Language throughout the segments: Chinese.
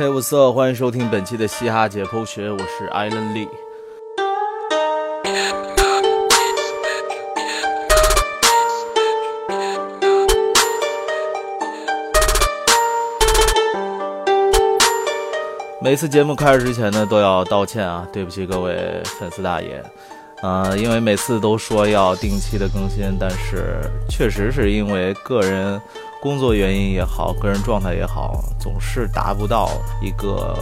嘿，我色，欢迎收听本期的嘻哈解剖学，我是艾伦利。每次节目开始之前呢，都要道歉啊，对不起各位粉丝大爷。呃，因为每次都说要定期的更新，但是确实是因为个人工作原因也好，个人状态也好，总是达不到一个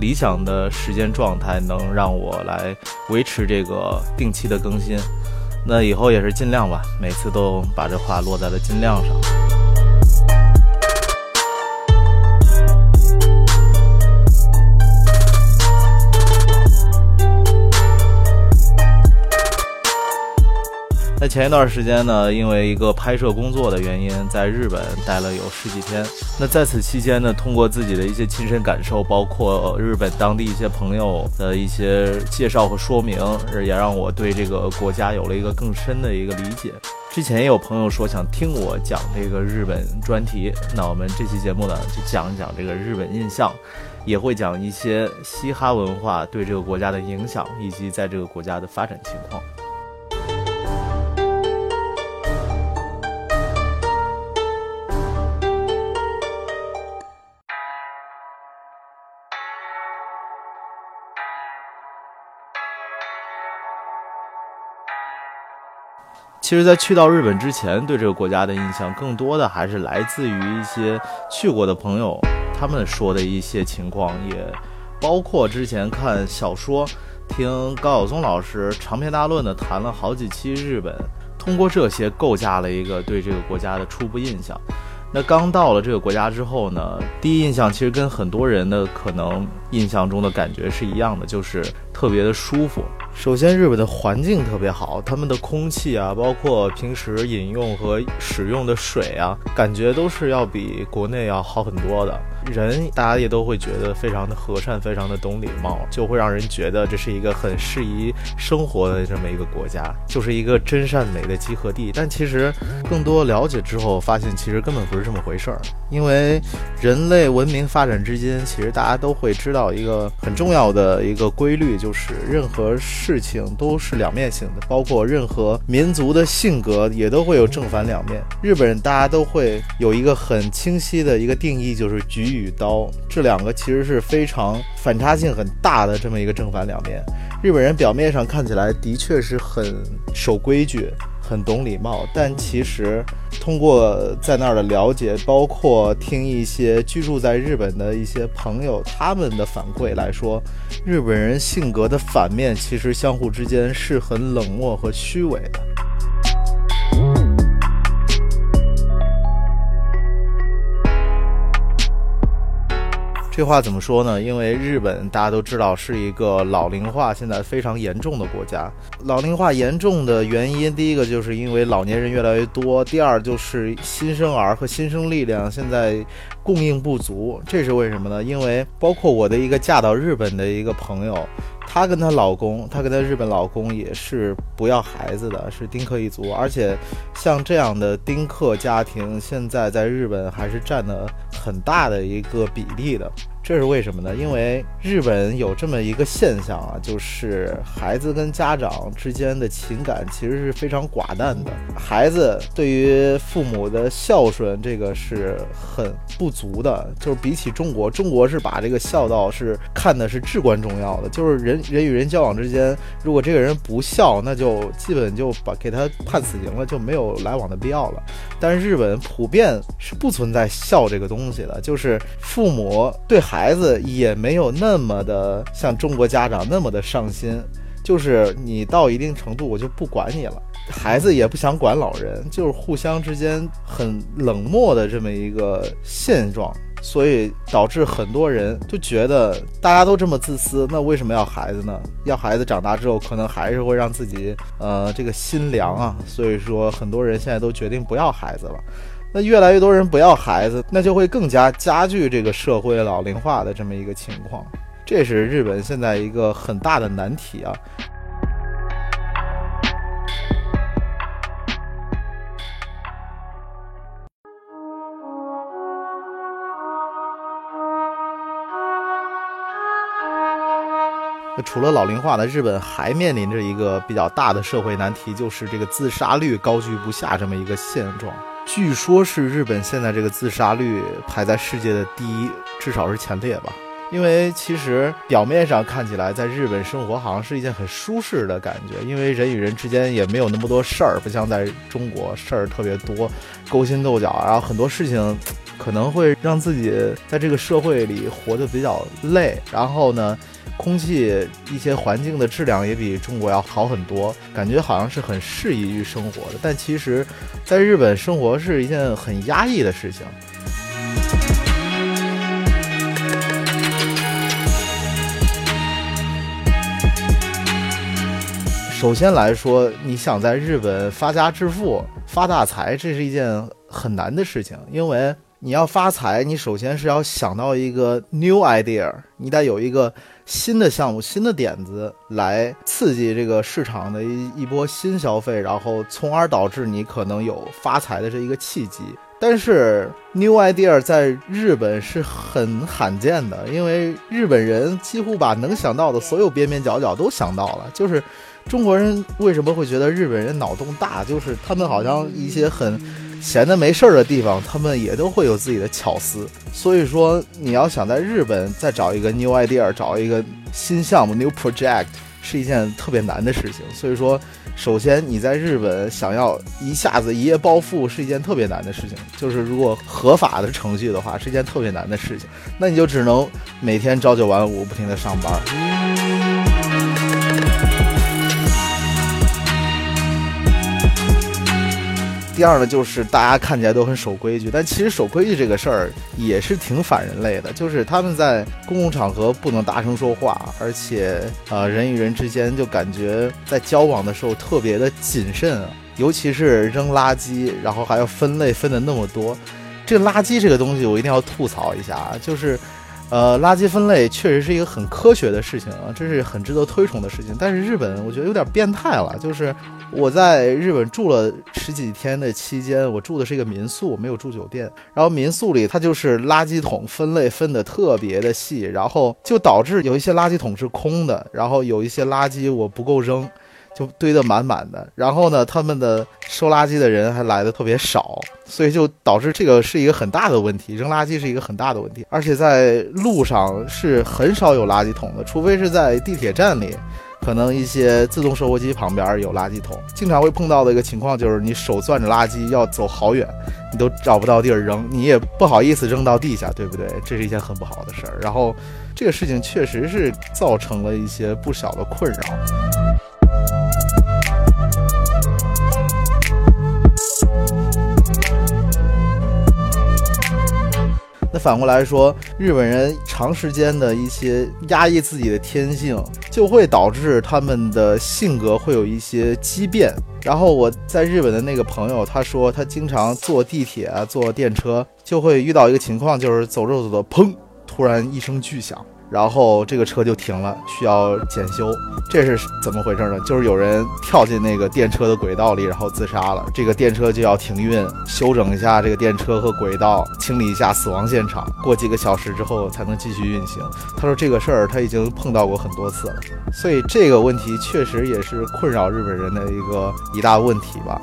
理想的时间状态，能让我来维持这个定期的更新。那以后也是尽量吧，每次都把这话落在了尽量上。在前一段时间呢，因为一个拍摄工作的原因，在日本待了有十几天。那在此期间呢，通过自己的一些亲身感受，包括日本当地一些朋友的一些介绍和说明，也让我对这个国家有了一个更深的一个理解。之前也有朋友说想听我讲这个日本专题，那我们这期节目呢，就讲一讲这个日本印象，也会讲一些嘻哈文化对这个国家的影响，以及在这个国家的发展情况。其实，在去到日本之前，对这个国家的印象更多的还是来自于一些去过的朋友，他们说的一些情况，也包括之前看小说，听高晓松老师长篇大论的谈了好几期日本，通过这些构架了一个对这个国家的初步印象。那刚到了这个国家之后呢，第一印象其实跟很多人的可能印象中的感觉是一样的，就是特别的舒服。首先，日本的环境特别好，他们的空气啊，包括平时饮用和使用的水啊，感觉都是要比国内要好很多的。人大家也都会觉得非常的和善，非常的懂礼貌，就会让人觉得这是一个很适宜生活的这么一个国家，就是一个真善美的集合地。但其实更多了解之后，发现其实根本不是这么回事儿。因为人类文明发展至今，其实大家都会知道一个很重要的一个规律，就是任何事情都是两面性的，包括任何民族的性格也都会有正反两面。日本人大家都会有一个很清晰的一个定义，就是举。与刀这两个其实是非常反差性很大的这么一个正反两面。日本人表面上看起来的确是很守规矩、很懂礼貌，但其实通过在那儿的了解，包括听一些居住在日本的一些朋友他们的反馈来说，日本人性格的反面其实相互之间是很冷漠和虚伪的。这话怎么说呢？因为日本大家都知道是一个老龄化现在非常严重的国家。老龄化严重的原因，第一个就是因为老年人越来越多，第二就是新生儿和新生力量现在供应不足。这是为什么呢？因为包括我的一个嫁到日本的一个朋友。她跟她老公，她跟她日本老公也是不要孩子的，是丁克一族，而且像这样的丁克家庭，现在在日本还是占了很大的一个比例的。这是为什么呢？因为日本有这么一个现象啊，就是孩子跟家长之间的情感其实是非常寡淡的。孩子对于父母的孝顺，这个是很不足的。就是比起中国，中国是把这个孝道是看的是至关重要的。就是人人与人交往之间，如果这个人不孝，那就基本就把给他判死刑了，就没有来往的必要了。但是日本普遍是不存在孝这个东西的，就是父母对孩。孩子也没有那么的像中国家长那么的上心，就是你到一定程度我就不管你了。孩子也不想管老人，就是互相之间很冷漠的这么一个现状，所以导致很多人就觉得大家都这么自私，那为什么要孩子呢？要孩子长大之后可能还是会让自己呃这个心凉啊，所以说很多人现在都决定不要孩子了。那越来越多人不要孩子，那就会更加加剧这个社会老龄化的这么一个情况，这是日本现在一个很大的难题啊。除了老龄化呢，日本还面临着一个比较大的社会难题，就是这个自杀率高居不下这么一个现状。据说，是日本现在这个自杀率排在世界的第一，至少是前列吧。因为其实表面上看起来，在日本生活好像是一件很舒适的感觉，因为人与人之间也没有那么多事儿，不像在中国事儿特别多，勾心斗角，然后很多事情可能会让自己在这个社会里活得比较累。然后呢？空气一些环境的质量也比中国要好很多，感觉好像是很适宜于生活的。但其实，在日本生活是一件很压抑的事情。首先来说，你想在日本发家致富、发大财，这是一件很难的事情，因为你要发财，你首先是要想到一个 new idea，你得有一个。新的项目、新的点子来刺激这个市场的一一波新消费，然后从而导致你可能有发财的这一个契机。但是 new idea 在日本是很罕见的，因为日本人几乎把能想到的所有边边角角都想到了。就是中国人为什么会觉得日本人脑洞大？就是他们好像一些很。闲的没事儿的地方，他们也都会有自己的巧思。所以说，你要想在日本再找一个 new idea，找一个新项目 new project，是一件特别难的事情。所以说，首先你在日本想要一下子一夜暴富，是一件特别难的事情。就是如果合法的程序的话，是一件特别难的事情。那你就只能每天朝九晚五，不停的上班。第二呢，就是大家看起来都很守规矩，但其实守规矩这个事儿也是挺反人类的。就是他们在公共场合不能大声说话，而且呃，人与人之间就感觉在交往的时候特别的谨慎啊，尤其是扔垃圾，然后还要分类分的那么多。这垃圾这个东西，我一定要吐槽一下啊，就是。呃，垃圾分类确实是一个很科学的事情啊，这是很值得推崇的事情。但是日本我觉得有点变态了，就是我在日本住了十几天的期间，我住的是一个民宿，没有住酒店。然后民宿里它就是垃圾桶分类分的特别的细，然后就导致有一些垃圾桶是空的，然后有一些垃圾我不够扔。就堆得满满的，然后呢，他们的收垃圾的人还来的特别少，所以就导致这个是一个很大的问题，扔垃圾是一个很大的问题，而且在路上是很少有垃圾桶的，除非是在地铁站里，可能一些自动售货机旁边有垃圾桶。经常会碰到的一个情况就是，你手攥着垃圾要走好远，你都找不到地儿扔，你也不好意思扔到地下，对不对？这是一件很不好的事儿。然后这个事情确实是造成了一些不小的困扰。那反过来说，日本人长时间的一些压抑自己的天性，就会导致他们的性格会有一些畸变。然后我在日本的那个朋友，他说他经常坐地铁啊、坐电车，就会遇到一个情况，就是走着走着，砰，突然一声巨响。然后这个车就停了，需要检修。这是怎么回事呢？就是有人跳进那个电车的轨道里，然后自杀了。这个电车就要停运，修整一下这个电车和轨道，清理一下死亡现场。过几个小时之后才能继续运行。他说这个事儿他已经碰到过很多次了，所以这个问题确实也是困扰日本人的一个一大问题吧。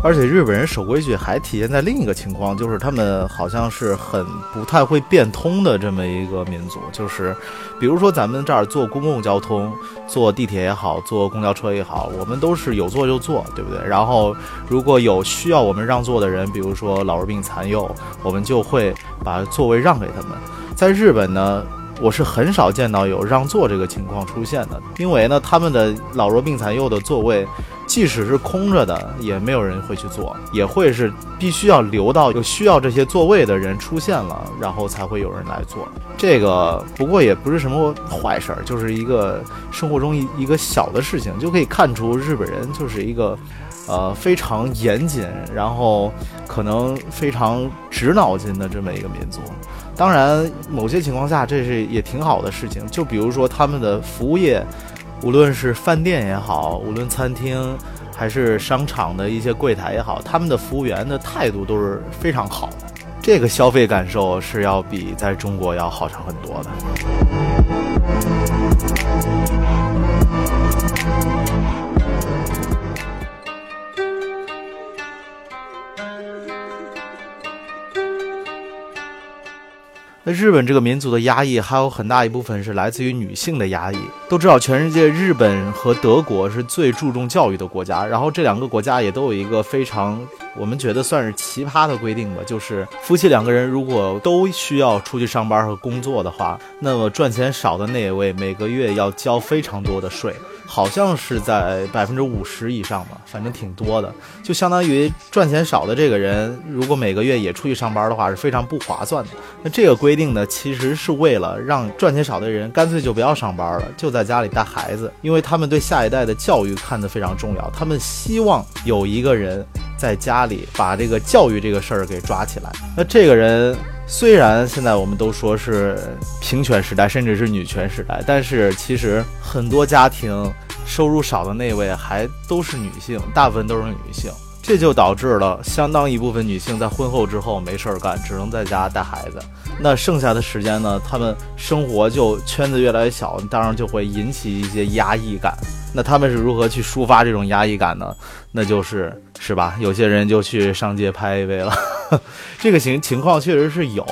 而且日本人守规矩还体现在另一个情况，就是他们好像是很不太会变通的这么一个民族。就是，比如说咱们这儿坐公共交通，坐地铁也好，坐公交车也好，我们都是有座就坐，对不对？然后如果有需要我们让座的人，比如说老弱病残幼，我们就会把座位让给他们。在日本呢，我是很少见到有让座这个情况出现的，因为呢，他们的老弱病残幼的座位。即使是空着的，也没有人会去坐，也会是必须要留到有需要这些座位的人出现了，然后才会有人来坐。这个不过也不是什么坏事儿，就是一个生活中一一个小的事情，就可以看出日本人就是一个，呃非常严谨，然后可能非常直脑筋的这么一个民族。当然，某些情况下这是也挺好的事情，就比如说他们的服务业。无论是饭店也好，无论餐厅，还是商场的一些柜台也好，他们的服务员的态度都是非常好的。这个消费感受是要比在中国要好上很多的。日本这个民族的压抑，还有很大一部分是来自于女性的压抑。都知道，全世界日本和德国是最注重教育的国家，然后这两个国家也都有一个非常。我们觉得算是奇葩的规定吧，就是夫妻两个人如果都需要出去上班和工作的话，那么赚钱少的那一位每个月要交非常多的税，好像是在百分之五十以上吧，反正挺多的，就相当于赚钱少的这个人如果每个月也出去上班的话是非常不划算的。那这个规定呢，其实是为了让赚钱少的人干脆就不要上班了，就在家里带孩子，因为他们对下一代的教育看得非常重要，他们希望有一个人。在家里把这个教育这个事儿给抓起来。那这个人虽然现在我们都说是平权时代，甚至是女权时代，但是其实很多家庭收入少的那位还都是女性，大部分都是女性。这就导致了相当一部分女性在婚后之后没事儿干，只能在家带孩子。那剩下的时间呢，她们生活就圈子越来越小，当然就会引起一些压抑感。那她们是如何去抒发这种压抑感呢？那就是是吧？有些人就去上街拍 AV 了，这个情情况确实是有。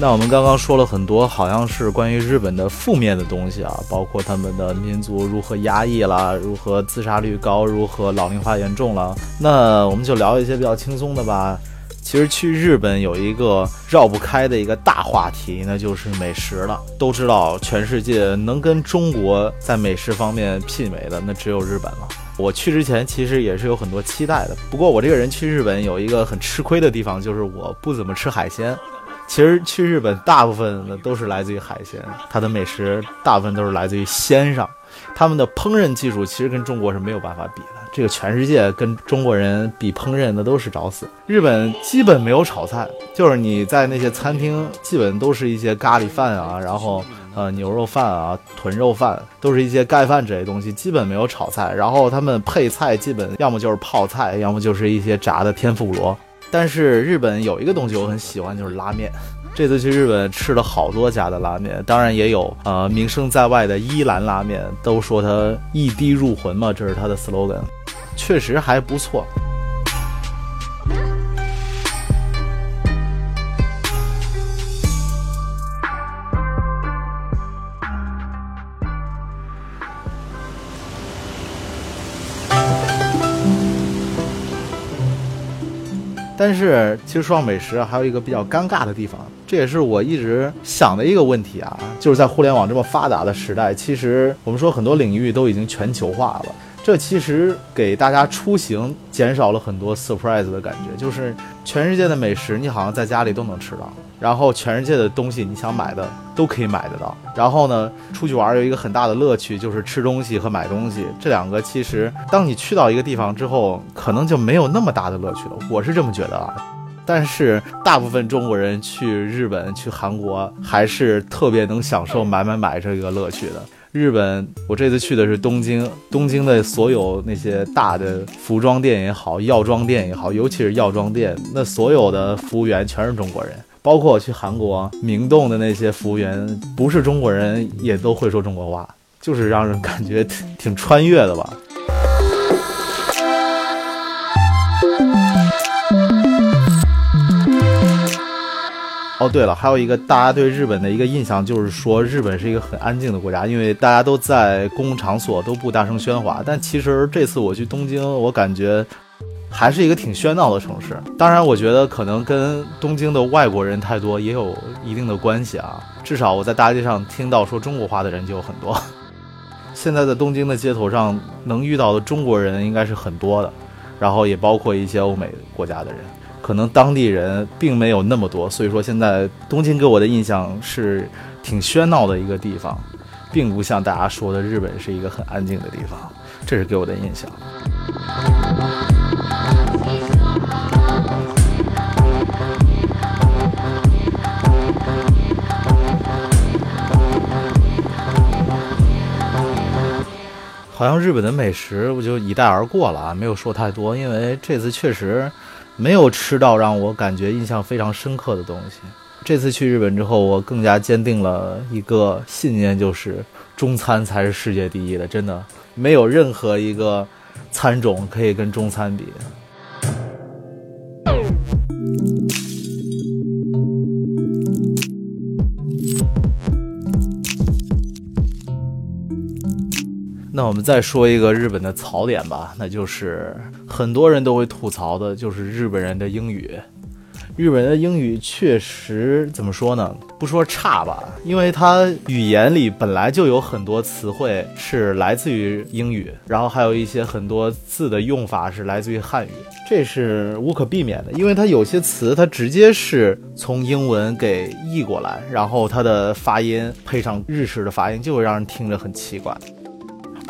那我们刚刚说了很多，好像是关于日本的负面的东西啊，包括他们的民族如何压抑啦，如何自杀率高，如何老龄化严重了。那我们就聊一些比较轻松的吧。其实去日本有一个绕不开的一个大话题，那就是美食了。都知道，全世界能跟中国在美食方面媲美的，那只有日本了。我去之前其实也是有很多期待的，不过我这个人去日本有一个很吃亏的地方，就是我不怎么吃海鲜。其实去日本大部分的都是来自于海鲜，它的美食大部分都是来自于鲜上，他们的烹饪技术其实跟中国是没有办法比的。这个全世界跟中国人比烹饪那都是找死。日本基本没有炒菜，就是你在那些餐厅，基本都是一些咖喱饭啊，然后呃牛肉饭啊、豚肉饭，都是一些盖饭这些东西，基本没有炒菜。然后他们配菜基本要么就是泡菜，要么就是一些炸的天妇罗。但是日本有一个东西我很喜欢，就是拉面。这次去日本吃了好多家的拉面，当然也有呃名声在外的伊兰拉面，都说它一滴入魂嘛，这是它的 slogan，确实还不错。但是其实说到美食，还有一个比较尴尬的地方，这也是我一直想的一个问题啊，就是在互联网这么发达的时代，其实我们说很多领域都已经全球化了。这其实给大家出行减少了很多 surprise 的感觉，就是全世界的美食你好像在家里都能吃到，然后全世界的东西你想买的都可以买得到。然后呢，出去玩有一个很大的乐趣就是吃东西和买东西，这两个其实当你去到一个地方之后，可能就没有那么大的乐趣了。我是这么觉得啊。但是大部分中国人去日本、去韩国还是特别能享受买买买这个乐趣的。日本，我这次去的是东京。东京的所有那些大的服装店也好，药妆店也好，尤其是药妆店，那所有的服务员全是中国人。包括我去韩国明洞的那些服务员，不是中国人也都会说中国话，就是让人感觉挺穿越的吧。哦，对了，还有一个大家对日本的一个印象，就是说日本是一个很安静的国家，因为大家都在公共场所都不大声喧哗。但其实这次我去东京，我感觉还是一个挺喧闹的城市。当然，我觉得可能跟东京的外国人太多也有一定的关系啊。至少我在大街上听到说中国话的人就有很多。现在在东京的街头上能遇到的中国人应该是很多的，然后也包括一些欧美国家的人。可能当地人并没有那么多所以说现在东京给我的印象是挺喧闹的一个地方并不像大家说的日本是一个很安静的地方这是给我的印象。好像日本的美食我就一带而过了啊没有说太多因为这次确实没有吃到让我感觉印象非常深刻的东西。这次去日本之后，我更加坚定了一个信念，就是中餐才是世界第一的，真的没有任何一个餐种可以跟中餐比。那我们再说一个日本的槽点吧，那就是很多人都会吐槽的，就是日本人的英语。日本人的英语确实怎么说呢？不说差吧，因为他语言里本来就有很多词汇是来自于英语，然后还有一些很多字的用法是来自于汉语，这是无可避免的。因为它有些词它直接是从英文给译过来，然后它的发音配上日式的发音，就会让人听着很奇怪。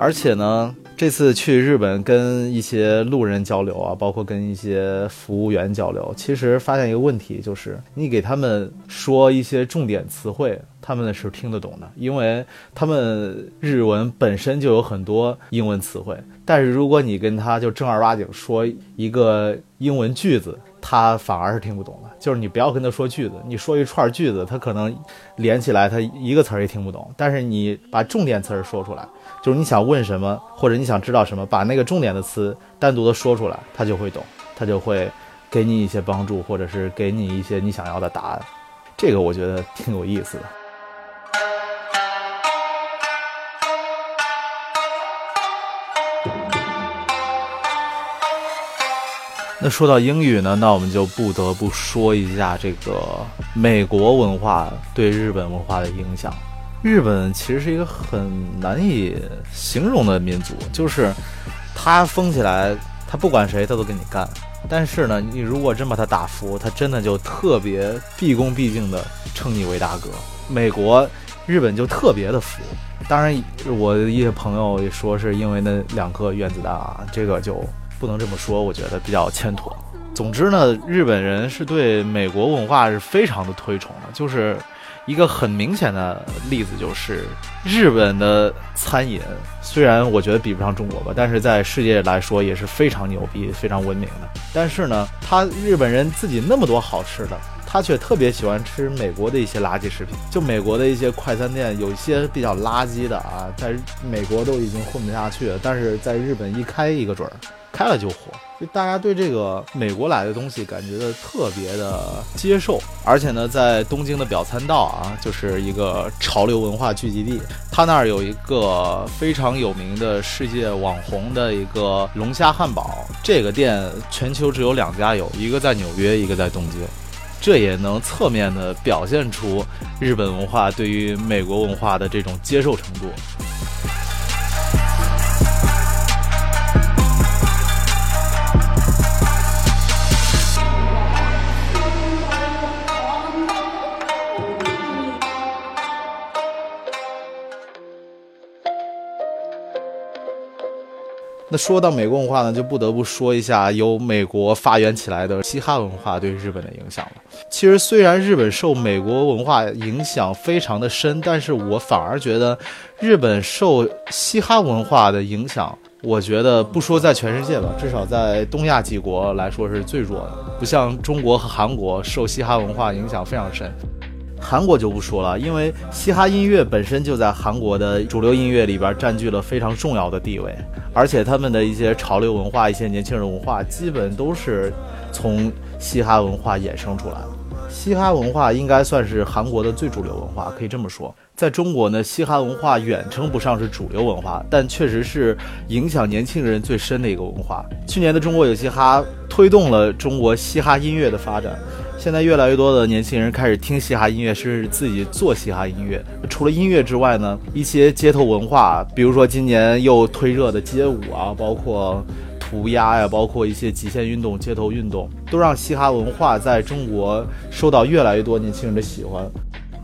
而且呢，这次去日本跟一些路人交流啊，包括跟一些服务员交流，其实发现一个问题，就是你给他们说一些重点词汇，他们是听得懂的，因为他们日文本身就有很多英文词汇。但是如果你跟他就正儿八经说一个英文句子，他反而是听不懂的。就是你不要跟他说句子，你说一串句子，他可能连起来他一个词儿也听不懂。但是你把重点词儿说出来。就是你想问什么，或者你想知道什么，把那个重点的词单独的说出来，他就会懂，他就会给你一些帮助，或者是给你一些你想要的答案。这个我觉得挺有意思的。那说到英语呢，那我们就不得不说一下这个美国文化对日本文化的影响。日本其实是一个很难以形容的民族，就是他疯起来，他不管谁他都跟你干。但是呢，你如果真把他打服，他真的就特别毕恭毕敬的称你为大哥。美国、日本就特别的服。当然，我一些朋友也说是因为那两颗原子弹啊，这个就不能这么说，我觉得比较欠妥。总之呢，日本人是对美国文化是非常的推崇的，就是。一个很明显的例子就是，日本的餐饮虽然我觉得比不上中国吧，但是在世界来说也是非常牛逼、非常文明的。但是呢，他日本人自己那么多好吃的，他却特别喜欢吃美国的一些垃圾食品。就美国的一些快餐店，有一些比较垃圾的啊，在美国都已经混不下去了，但是在日本一开一个准儿，开了就火。就大家对这个美国来的东西感觉的特别的接受，而且呢，在东京的表参道啊，就是一个潮流文化聚集地，它那儿有一个非常有名的世界网红的一个龙虾汉堡，这个店全球只有两家有，一个在纽约，一个在东京，这也能侧面的表现出日本文化对于美国文化的这种接受程度。那说到美国文化呢，就不得不说一下由美国发源起来的嘻哈文化对日本的影响了。其实虽然日本受美国文化影响非常的深，但是我反而觉得日本受嘻哈文化的影响，我觉得不说在全世界吧，至少在东亚几国来说是最弱的。不像中国和韩国受嘻哈文化影响非常深。韩国就不说了，因为嘻哈音乐本身就在韩国的主流音乐里边占据了非常重要的地位，而且他们的一些潮流文化、一些年轻人文化，基本都是从嘻哈文化衍生出来的。嘻哈文化应该算是韩国的最主流文化，可以这么说。在中国呢，嘻哈文化远称不上是主流文化，但确实是影响年轻人最深的一个文化。去年的中国有嘻哈推动了中国嘻哈音乐的发展。现在越来越多的年轻人开始听嘻哈音乐，甚至自己做嘻哈音乐。除了音乐之外呢，一些街头文化，比如说今年又推热的街舞啊，包括涂鸦呀，包括一些极限运动、街头运动，都让嘻哈文化在中国受到越来越多年轻人的喜欢。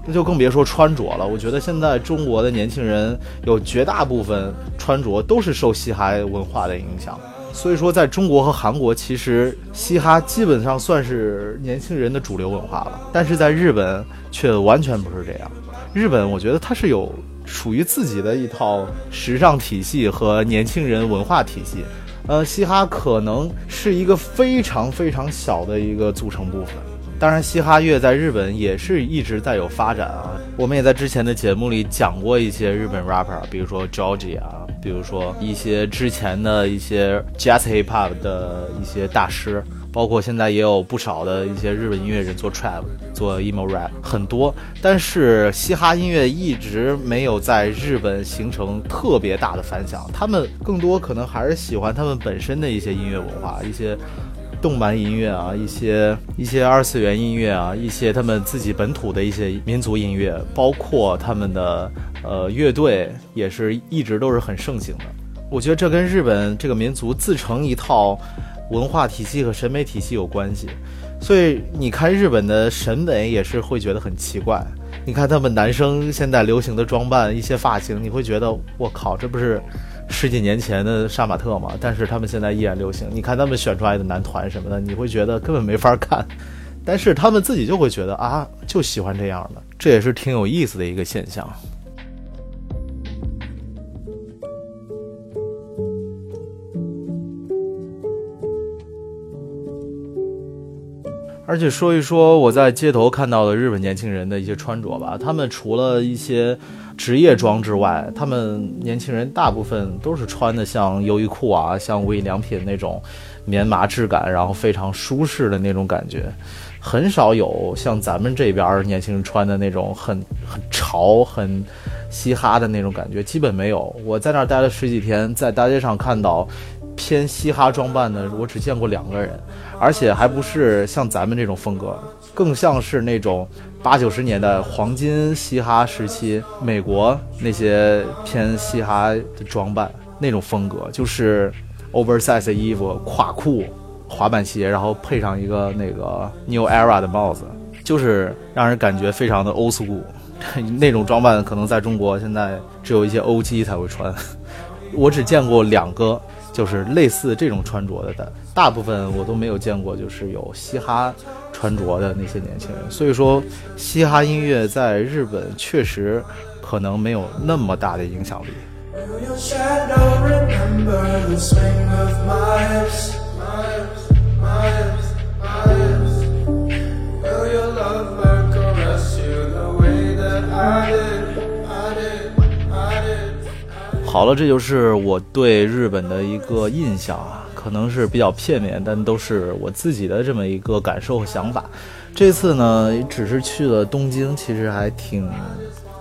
那就更别说穿着了。我觉得现在中国的年轻人有绝大部分穿着都是受嘻哈文化的影响。所以说，在中国和韩国，其实嘻哈基本上算是年轻人的主流文化了。但是在日本却完全不是这样。日本，我觉得它是有属于自己的一套时尚体系和年轻人文化体系。呃，嘻哈可能是一个非常非常小的一个组成部分。当然，嘻哈乐在日本也是一直在有发展啊。我们也在之前的节目里讲过一些日本 rapper，比如说 George 啊，比如说一些之前的一些 Jazz Hip Hop 的一些大师。包括现在也有不少的一些日本音乐人做 trap、做 emo rap 很多，但是嘻哈音乐一直没有在日本形成特别大的反响。他们更多可能还是喜欢他们本身的一些音乐文化，一些动漫音乐啊，一些一些二次元音乐啊，一些他们自己本土的一些民族音乐，包括他们的呃乐队也是一直都是很盛行的。我觉得这跟日本这个民族自成一套。文化体系和审美体系有关系，所以你看日本的审美也是会觉得很奇怪。你看他们男生现在流行的装扮、一些发型，你会觉得我靠，这不是十几年前的杀马特嘛？但是他们现在依然流行。你看他们选出来的男团什么的，你会觉得根本没法看，但是他们自己就会觉得啊，就喜欢这样的，这也是挺有意思的一个现象。而且说一说我在街头看到的日本年轻人的一些穿着吧，他们除了一些职业装之外，他们年轻人大部分都是穿的像优衣库啊、像无印良品那种棉麻质感，然后非常舒适的那种感觉，很少有像咱们这边年轻人穿的那种很很潮、很嘻哈的那种感觉，基本没有。我在那儿待了十几天，在大街上看到。偏嘻哈装扮的，我只见过两个人，而且还不是像咱们这种风格，更像是那种八九十年代黄金嘻哈时期美国那些偏嘻哈的装扮那种风格，就是 oversize 的衣服、垮裤、滑板鞋，然后配上一个那个 New Era 的帽子，就是让人感觉非常的 old school。那种装扮可能在中国现在只有一些 OG 才会穿，我只见过两个。就是类似这种穿着的，大部分我都没有见过，就是有嘻哈穿着的那些年轻人。所以说，嘻哈音乐在日本确实可能没有那么大的影响力。好了，这就是我对日本的一个印象啊，可能是比较片面，但都是我自己的这么一个感受和想法。这次呢，只是去了东京，其实还挺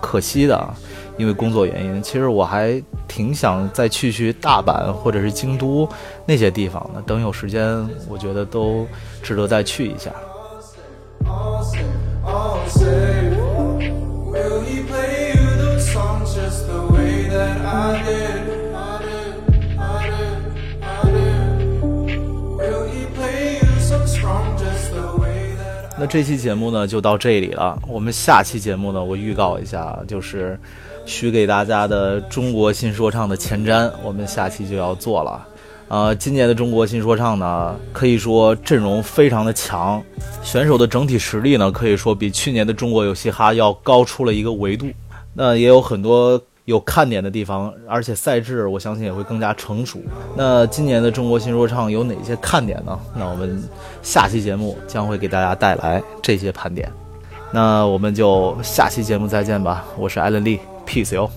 可惜的，因为工作原因。其实我还挺想再去去大阪或者是京都那些地方的，等有时间，我觉得都值得再去一下。这期节目呢就到这里了。我们下期节目呢，我预告一下，就是许给大家的中国新说唱的前瞻，我们下期就要做了。呃，今年的中国新说唱呢，可以说阵容非常的强，选手的整体实力呢，可以说比去年的中国有嘻哈要高出了一个维度。那也有很多。有看点的地方，而且赛制我相信也会更加成熟。那今年的中国新说唱有哪些看点呢？那我们下期节目将会给大家带来这些盘点。那我们就下期节目再见吧。我是艾伦利，peace 哟。